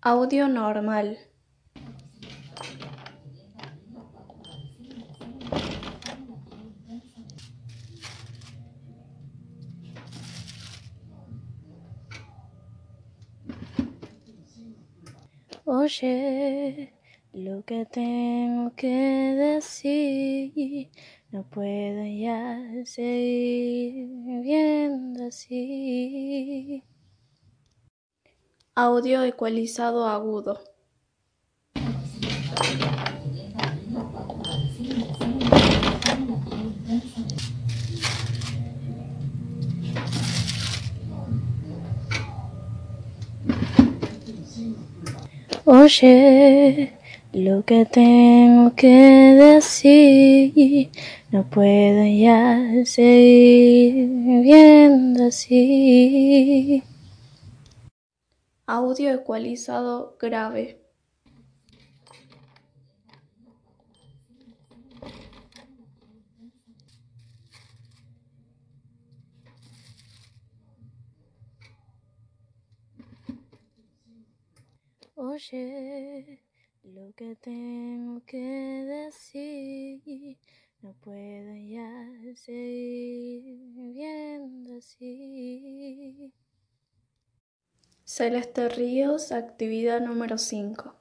Audio normal. Oye, lo que tengo que decir, no puedo ya seguir viviendo así. Audio ecualizado agudo. Oye, lo que tengo que decir, no puedo ya seguir viviendo así. Audio ecualizado grave. Oye, lo que tengo que decir, no puedo ya seguir viviendo así. Celeste Ríos, actividad número 5.